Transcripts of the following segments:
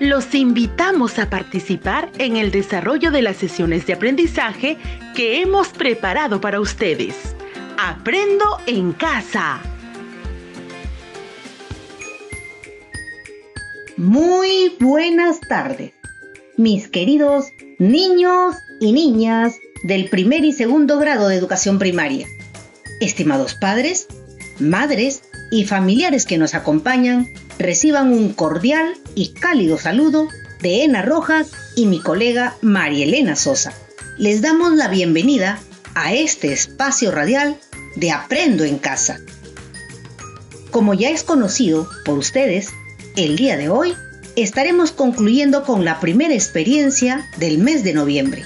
Los invitamos a participar en el desarrollo de las sesiones de aprendizaje que hemos preparado para ustedes. Aprendo en casa. Muy buenas tardes, mis queridos niños y niñas del primer y segundo grado de educación primaria. Estimados padres, madres y familiares que nos acompañan, reciban un cordial y cálido saludo de Ena Rojas y mi colega María Elena Sosa. Les damos la bienvenida a este espacio radial de Aprendo en Casa. Como ya es conocido por ustedes, el día de hoy estaremos concluyendo con la primera experiencia del mes de noviembre.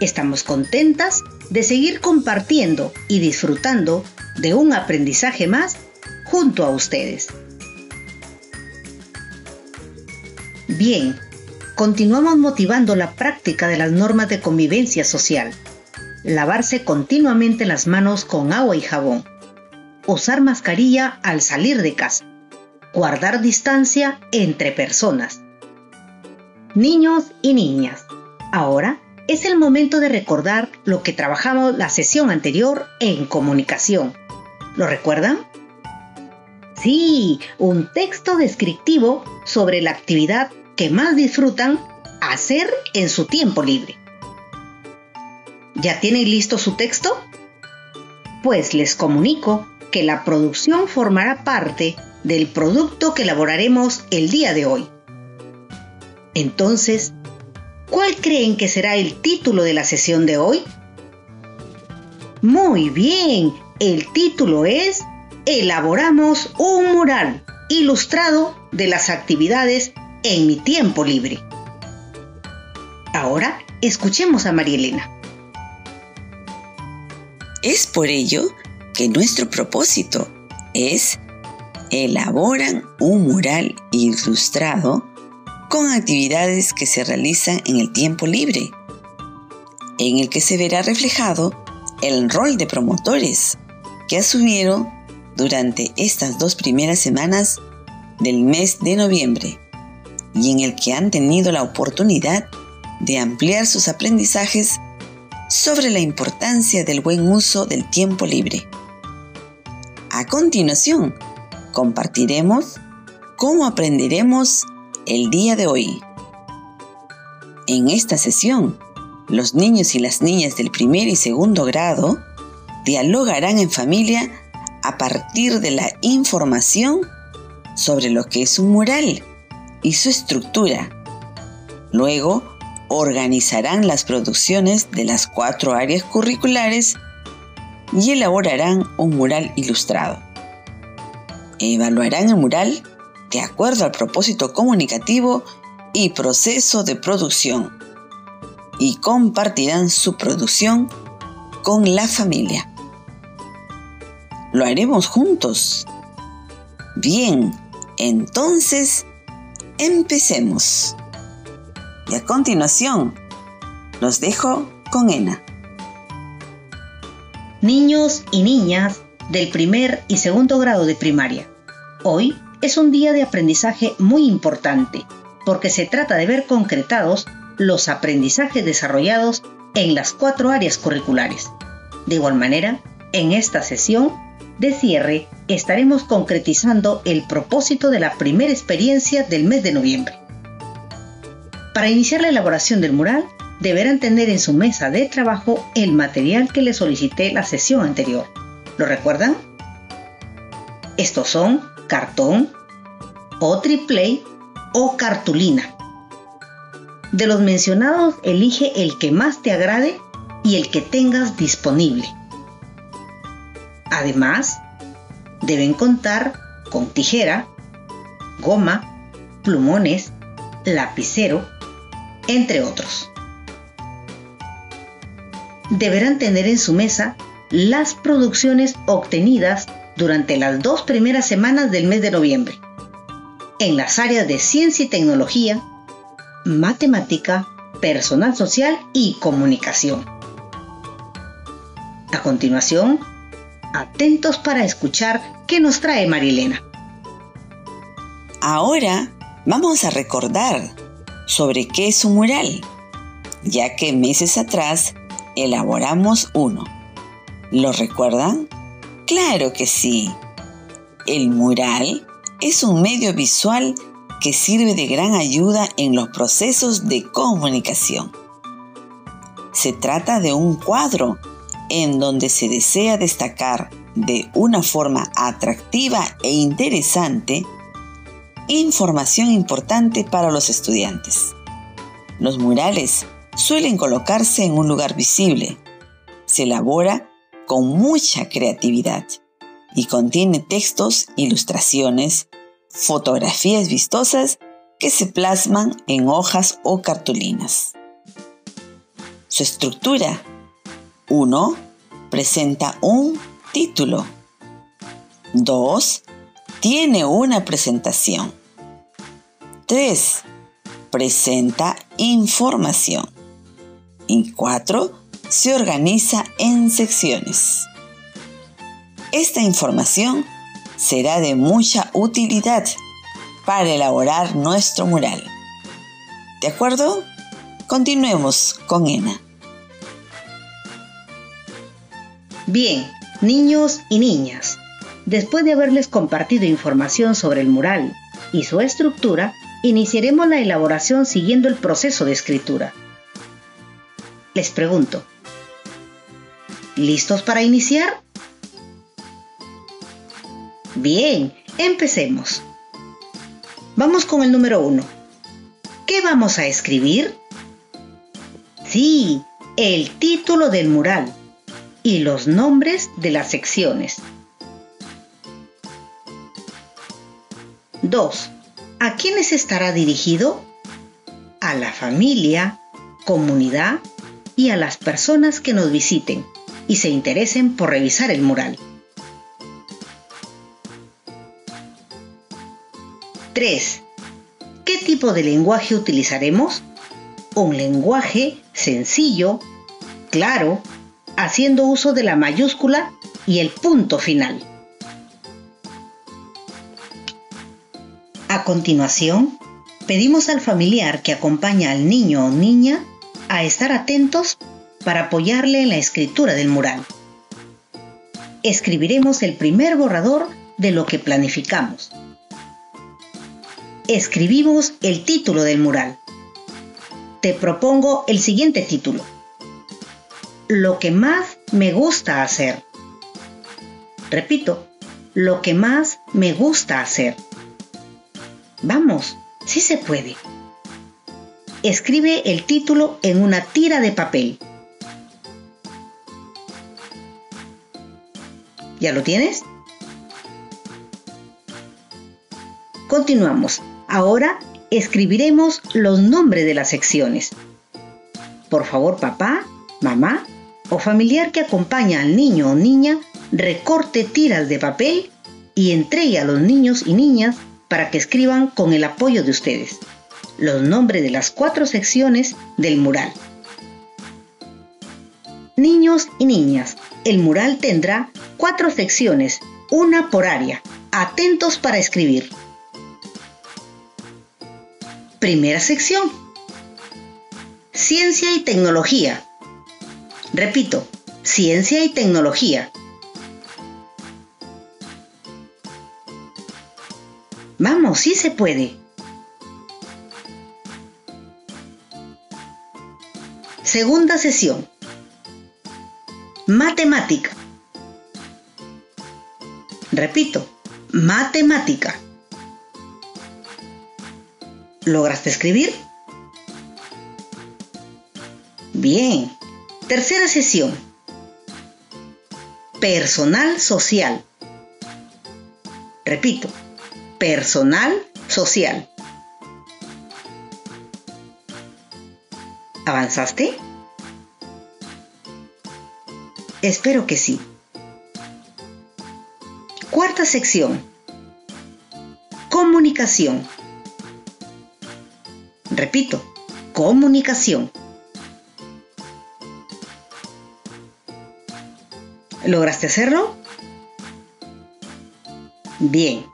Estamos contentas de seguir compartiendo y disfrutando de un aprendizaje más junto a ustedes. Bien, continuamos motivando la práctica de las normas de convivencia social. Lavarse continuamente las manos con agua y jabón. Usar mascarilla al salir de casa. Guardar distancia entre personas. Niños y niñas, ahora es el momento de recordar lo que trabajamos la sesión anterior en comunicación. ¿Lo recuerdan? Sí, un texto descriptivo sobre la actividad que más disfrutan hacer en su tiempo libre. ¿Ya tienen listo su texto? Pues les comunico que la producción formará parte del producto que elaboraremos el día de hoy. Entonces, ¿cuál creen que será el título de la sesión de hoy? Muy bien, el título es elaboramos un mural ilustrado de las actividades en mi tiempo libre. Ahora escuchemos a María Elena. Es por ello que nuestro propósito es elaboran un mural ilustrado con actividades que se realizan en el tiempo libre, en el que se verá reflejado el rol de promotores que asumieron durante estas dos primeras semanas del mes de noviembre y en el que han tenido la oportunidad de ampliar sus aprendizajes sobre la importancia del buen uso del tiempo libre. A continuación, compartiremos cómo aprenderemos el día de hoy. En esta sesión, los niños y las niñas del primer y segundo grado dialogarán en familia a partir de la información sobre lo que es un mural y su estructura. Luego, organizarán las producciones de las cuatro áreas curriculares y elaborarán un mural ilustrado. Evaluarán el mural de acuerdo al propósito comunicativo y proceso de producción y compartirán su producción con la familia. Lo haremos juntos. Bien, entonces empecemos. Y a continuación, los dejo con Ena. Niños y niñas del primer y segundo grado de primaria. Hoy es un día de aprendizaje muy importante porque se trata de ver concretados los aprendizajes desarrollados en las cuatro áreas curriculares. De igual manera, en esta sesión de cierre estaremos concretizando el propósito de la primera experiencia del mes de noviembre. Para iniciar la elaboración del mural, deberán tener en su mesa de trabajo el material que les solicité la sesión anterior. ¿Lo recuerdan? Estos son cartón, o triplay o cartulina. De los mencionados, elige el que más te agrade y el que tengas disponible. Además, deben contar con tijera, goma, plumones, lapicero, entre otros. Deberán tener en su mesa las producciones obtenidas durante las dos primeras semanas del mes de noviembre, en las áreas de ciencia y tecnología, matemática, personal social y comunicación. A continuación, atentos para escuchar qué nos trae Marilena. Ahora Vamos a recordar sobre qué es un mural, ya que meses atrás elaboramos uno. ¿Lo recuerdan? Claro que sí. El mural es un medio visual que sirve de gran ayuda en los procesos de comunicación. Se trata de un cuadro en donde se desea destacar de una forma atractiva e interesante información importante para los estudiantes. Los murales suelen colocarse en un lugar visible. Se elabora con mucha creatividad y contiene textos, ilustraciones, fotografías vistosas que se plasman en hojas o cartulinas. Su estructura 1. Presenta un título. 2. Tiene una presentación. 3. Presenta información. Y 4. Se organiza en secciones. Esta información será de mucha utilidad para elaborar nuestro mural. ¿De acuerdo? Continuemos con ENA. Bien, niños y niñas, después de haberles compartido información sobre el mural y su estructura, iniciaremos la elaboración siguiendo el proceso de escritura. Les pregunto, ¿listos para iniciar? Bien, empecemos. Vamos con el número uno. ¿Qué vamos a escribir? Sí, el título del mural y los nombres de las secciones. 2. ¿A quiénes estará dirigido? A la familia, comunidad y a las personas que nos visiten y se interesen por revisar el mural. 3. ¿Qué tipo de lenguaje utilizaremos? Un lenguaje sencillo, claro, haciendo uso de la mayúscula y el punto final. A continuación, pedimos al familiar que acompaña al niño o niña a estar atentos para apoyarle en la escritura del mural. Escribiremos el primer borrador de lo que planificamos. Escribimos el título del mural. Te propongo el siguiente título lo que más me gusta hacer. Repito, lo que más me gusta hacer. Vamos, sí se puede. Escribe el título en una tira de papel. ¿Ya lo tienes? Continuamos. Ahora escribiremos los nombres de las secciones. Por favor, papá, mamá, o familiar que acompaña al niño o niña recorte tiras de papel y entregue a los niños y niñas para que escriban con el apoyo de ustedes los nombres de las cuatro secciones del mural. Niños y niñas, el mural tendrá cuatro secciones, una por área. Atentos para escribir. Primera sección. Ciencia y tecnología. Repito, ciencia y tecnología. Vamos, sí se puede. Segunda sesión. Matemática. Repito, matemática. ¿Lograste escribir? Bien. Tercera sesión. Personal social. Repito, personal social. ¿Avanzaste? Espero que sí. Cuarta sección. Comunicación. Repito, comunicación. ¿Lograste hacerlo? Bien.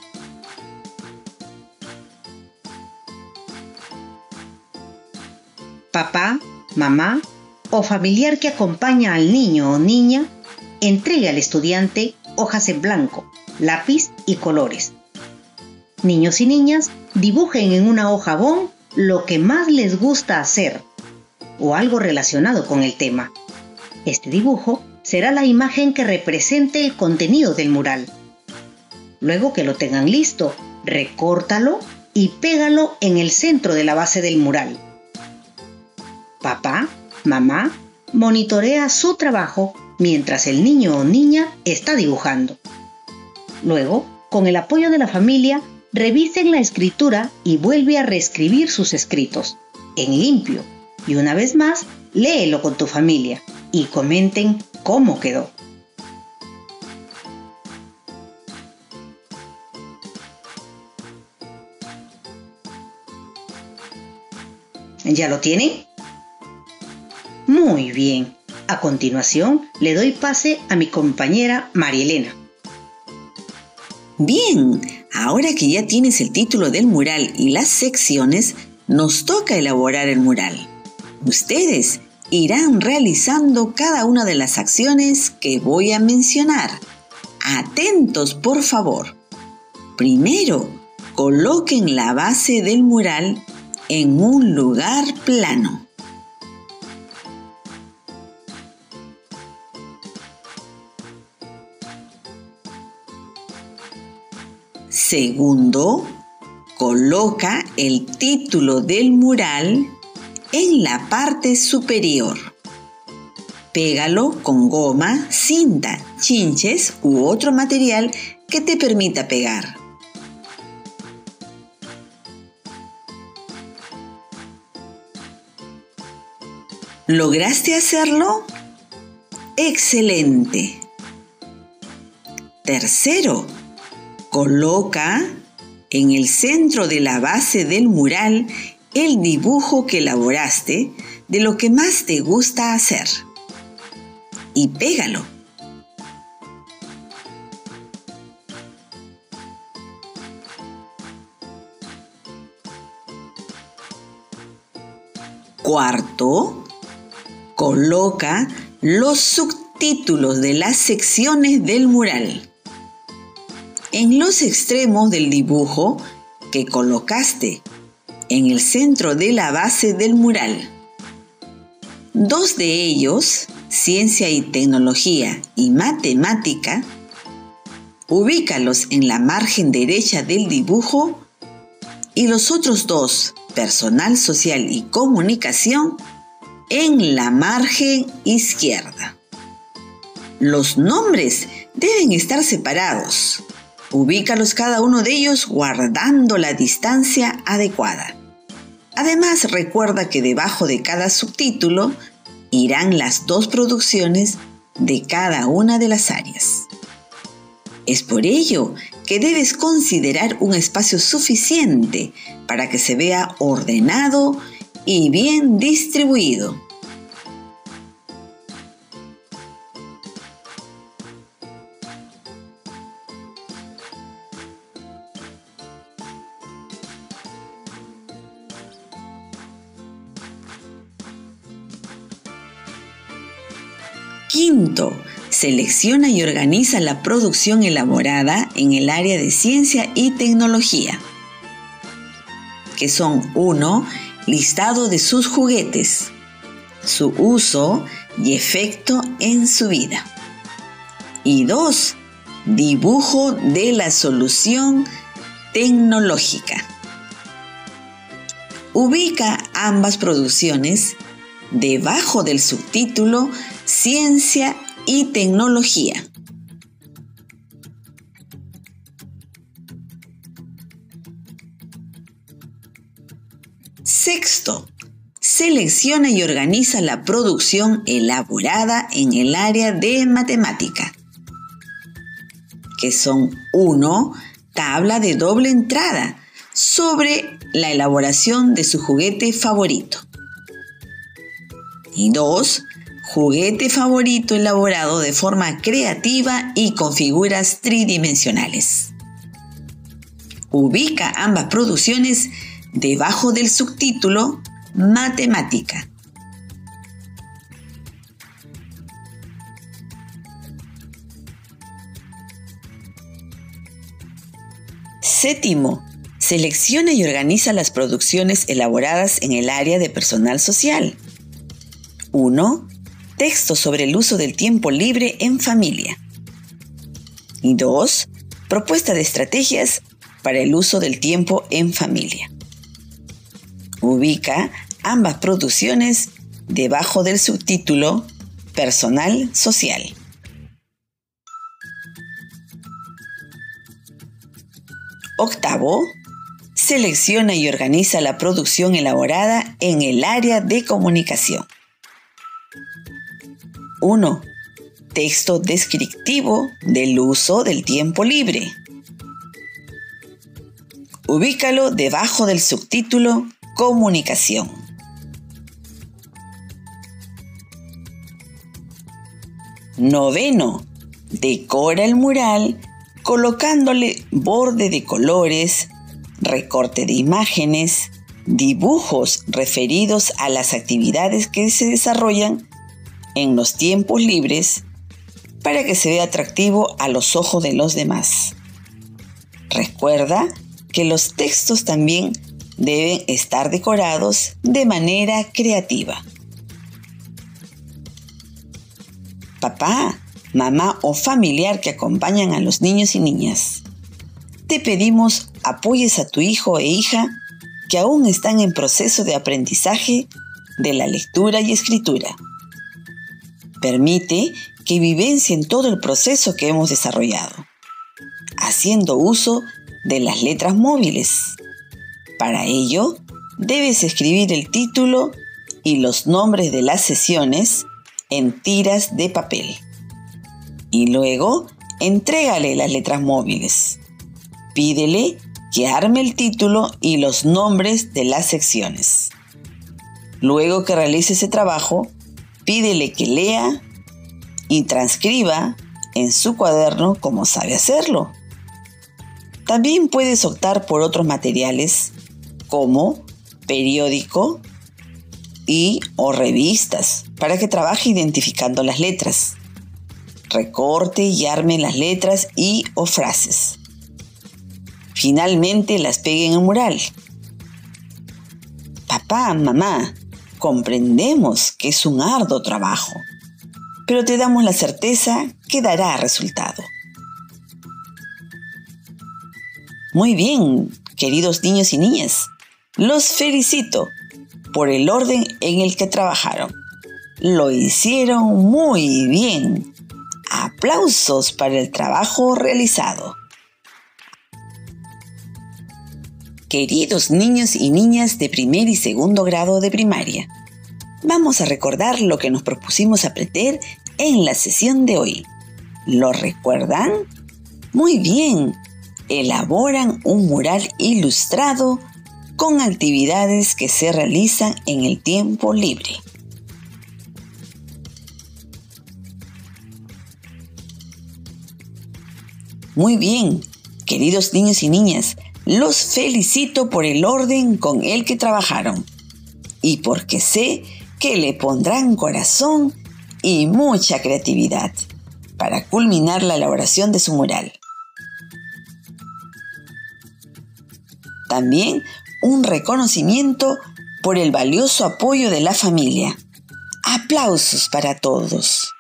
Papá, mamá o familiar que acompaña al niño o niña entregue al estudiante hojas en blanco, lápiz y colores. Niños y niñas dibujen en una hoja bond lo que más les gusta hacer o algo relacionado con el tema. Este dibujo será la imagen que represente el contenido del mural. Luego que lo tengan listo, recórtalo y pégalo en el centro de la base del mural. Papá, mamá, monitorea su trabajo mientras el niño o niña está dibujando. Luego, con el apoyo de la familia, revisen la escritura y vuelve a reescribir sus escritos, en limpio, y una vez más, léelo con tu familia y comenten cómo quedó. ¿Ya lo tienen? Muy bien. A continuación, le doy pase a mi compañera Marielena. Bien, ahora que ya tienes el título del mural y las secciones, nos toca elaborar el mural. Ustedes irán realizando cada una de las acciones que voy a mencionar. Atentos, por favor. Primero, coloquen la base del mural en un lugar plano. Segundo, coloca el título del mural en la parte superior. Pégalo con goma, cinta, chinches u otro material que te permita pegar. ¿Lograste hacerlo? Excelente. Tercero, coloca en el centro de la base del mural el dibujo que elaboraste de lo que más te gusta hacer. Y pégalo. Cuarto, Coloca los subtítulos de las secciones del mural. En los extremos del dibujo que colocaste en el centro de la base del mural. Dos de ellos, ciencia y tecnología y matemática, ubícalos en la margen derecha del dibujo y los otros dos, personal social y comunicación, en la margen izquierda. Los nombres deben estar separados. Ubícalos cada uno de ellos guardando la distancia adecuada. Además, recuerda que debajo de cada subtítulo irán las dos producciones de cada una de las áreas. Es por ello que debes considerar un espacio suficiente para que se vea ordenado y bien distribuido. Quinto, selecciona y organiza la producción elaborada en el área de ciencia y tecnología, que son 1 listado de sus juguetes, su uso y efecto en su vida. Y dos, dibujo de la solución tecnológica. Ubica ambas producciones debajo del subtítulo Ciencia y Tecnología. Sexto, selecciona y organiza la producción elaborada en el área de matemática, que son 1. Tabla de doble entrada sobre la elaboración de su juguete favorito. Y 2. Juguete favorito elaborado de forma creativa y con figuras tridimensionales. Ubica ambas producciones debajo del subtítulo matemática. Séptimo, selecciona y organiza las producciones elaboradas en el área de personal social. 1. Texto sobre el uso del tiempo libre en familia. Y 2. Propuesta de estrategias para el uso del tiempo en familia. Ubica ambas producciones debajo del subtítulo Personal Social. Octavo, selecciona y organiza la producción elaborada en el área de comunicación. 1. Texto descriptivo del uso del tiempo libre. Ubícalo debajo del subtítulo Comunicación. Noveno. Decora el mural colocándole borde de colores, recorte de imágenes, dibujos referidos a las actividades que se desarrollan en los tiempos libres para que se vea atractivo a los ojos de los demás. Recuerda que los textos también deben estar decorados de manera creativa. Papá, mamá o familiar que acompañan a los niños y niñas. Te pedimos apoyes a tu hijo e hija que aún están en proceso de aprendizaje de la lectura y escritura. Permite que vivencien todo el proceso que hemos desarrollado, haciendo uso de las letras móviles. Para ello, debes escribir el título y los nombres de las sesiones en tiras de papel y luego entrégale las letras móviles. Pídele que arme el título y los nombres de las secciones. Luego que realice ese trabajo, pídele que lea y transcriba en su cuaderno como sabe hacerlo. También puedes optar por otros materiales como periódico y o revistas para que trabaje identificando las letras recorte y arme las letras y o frases. Finalmente las pegue en el mural. Papá, mamá, comprendemos que es un arduo trabajo, pero te damos la certeza que dará resultado. Muy bien, queridos niños y niñas, los felicito por el orden en el que trabajaron. Lo hicieron muy bien. Aplausos para el trabajo realizado. Queridos niños y niñas de primer y segundo grado de primaria, vamos a recordar lo que nos propusimos aprender en la sesión de hoy. ¿Lo recuerdan? Muy bien, elaboran un mural ilustrado con actividades que se realizan en el tiempo libre. Muy bien, queridos niños y niñas, los felicito por el orden con el que trabajaron y porque sé que le pondrán corazón y mucha creatividad para culminar la elaboración de su mural. También un reconocimiento por el valioso apoyo de la familia. Aplausos para todos.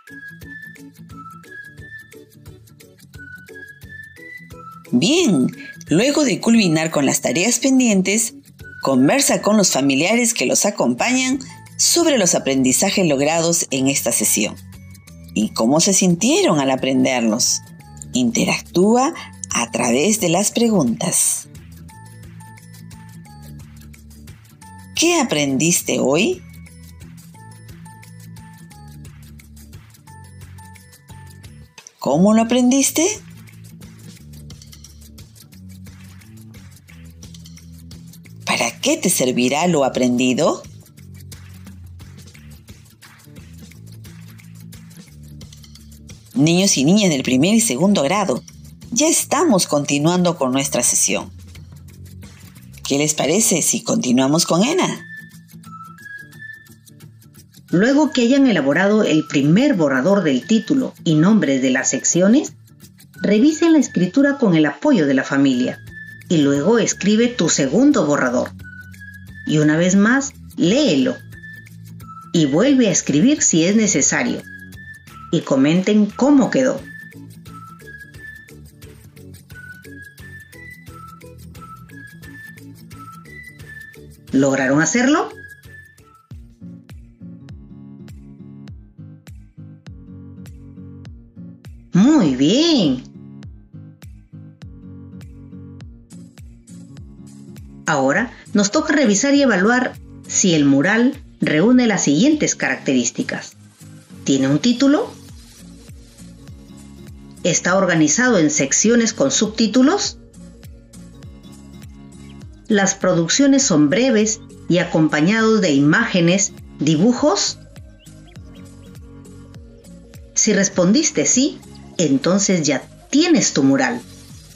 Bien, luego de culminar con las tareas pendientes, conversa con los familiares que los acompañan sobre los aprendizajes logrados en esta sesión y cómo se sintieron al aprenderlos. Interactúa a través de las preguntas. ¿Qué aprendiste hoy? ¿Cómo lo aprendiste? Qué te servirá lo aprendido? Niños y niñas del primer y segundo grado, ya estamos continuando con nuestra sesión. ¿Qué les parece si continuamos con ENA? Luego que hayan elaborado el primer borrador del título y nombres de las secciones, revisen la escritura con el apoyo de la familia y luego escribe tu segundo borrador. Y una vez más, léelo y vuelve a escribir si es necesario. Y comenten cómo quedó. ¿Lograron hacerlo? Muy bien. Ahora nos toca revisar y evaluar si el mural reúne las siguientes características. Tiene un título, está organizado en secciones con subtítulos, las producciones son breves y acompañados de imágenes, dibujos. Si respondiste sí, entonces ya tienes tu mural.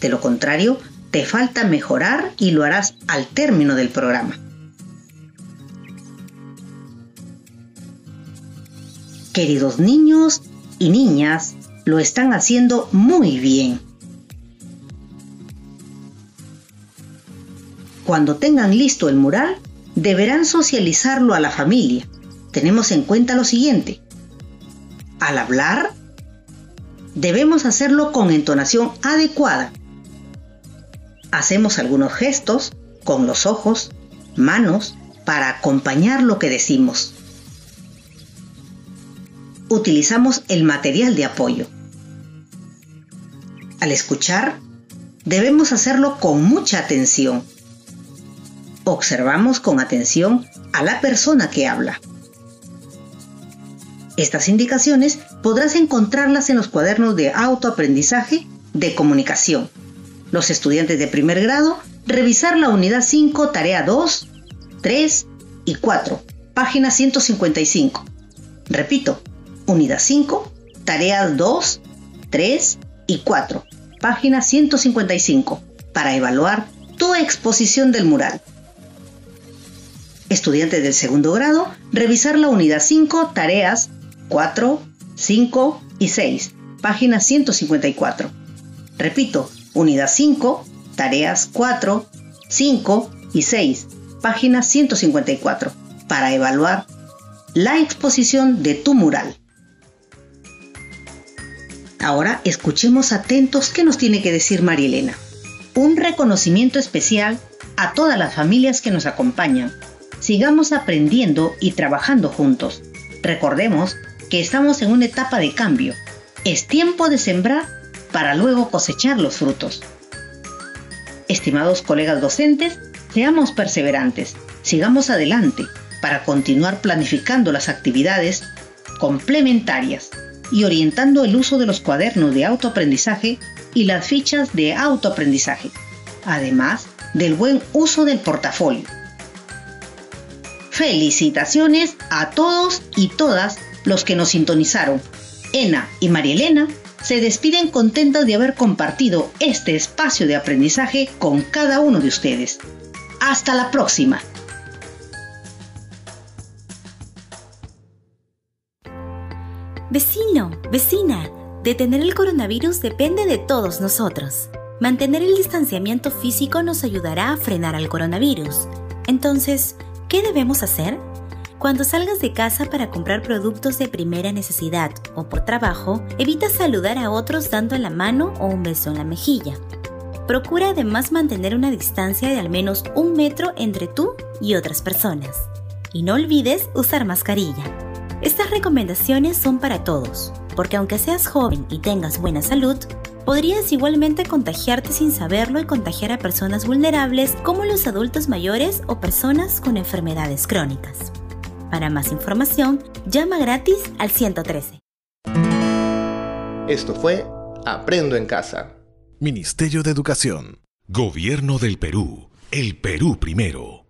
De lo contrario, te falta mejorar y lo harás al término del programa. Queridos niños y niñas, lo están haciendo muy bien. Cuando tengan listo el mural, deberán socializarlo a la familia. Tenemos en cuenta lo siguiente. Al hablar, debemos hacerlo con entonación adecuada. Hacemos algunos gestos con los ojos, manos, para acompañar lo que decimos. Utilizamos el material de apoyo. Al escuchar, debemos hacerlo con mucha atención. Observamos con atención a la persona que habla. Estas indicaciones podrás encontrarlas en los cuadernos de autoaprendizaje de comunicación. Los estudiantes de primer grado, revisar la unidad 5, tarea 2, 3 y 4, página 155. Repito, unidad 5, tareas 2, 3 y 4, página 155, para evaluar tu exposición del mural. Estudiantes del segundo grado, revisar la unidad 5, tareas 4, 5 y 6, página 154. Repito, unidad 5, tareas 4, 5 y 6, página 154, para evaluar la exposición de tu mural. Ahora escuchemos atentos qué nos tiene que decir María Elena. Un reconocimiento especial a todas las familias que nos acompañan. Sigamos aprendiendo y trabajando juntos. Recordemos que estamos en una etapa de cambio. Es tiempo de sembrar para luego cosechar los frutos. Estimados colegas docentes, seamos perseverantes, sigamos adelante para continuar planificando las actividades complementarias y orientando el uso de los cuadernos de autoaprendizaje y las fichas de autoaprendizaje, además del buen uso del portafolio. Felicitaciones a todos y todas los que nos sintonizaron. Ena y María Elena se despiden contentas de haber compartido este espacio de aprendizaje con cada uno de ustedes. Hasta la próxima. Vecino, vecina, detener el coronavirus depende de todos nosotros. Mantener el distanciamiento físico nos ayudará a frenar al coronavirus. Entonces, ¿qué debemos hacer? Cuando salgas de casa para comprar productos de primera necesidad o por trabajo, evita saludar a otros dando la mano o un beso en la mejilla. Procura además mantener una distancia de al menos un metro entre tú y otras personas. Y no olvides usar mascarilla. Estas recomendaciones son para todos, porque aunque seas joven y tengas buena salud, podrías igualmente contagiarte sin saberlo y contagiar a personas vulnerables como los adultos mayores o personas con enfermedades crónicas. Para más información, llama gratis al 113. Esto fue Aprendo en Casa. Ministerio de Educación. Gobierno del Perú. El Perú primero.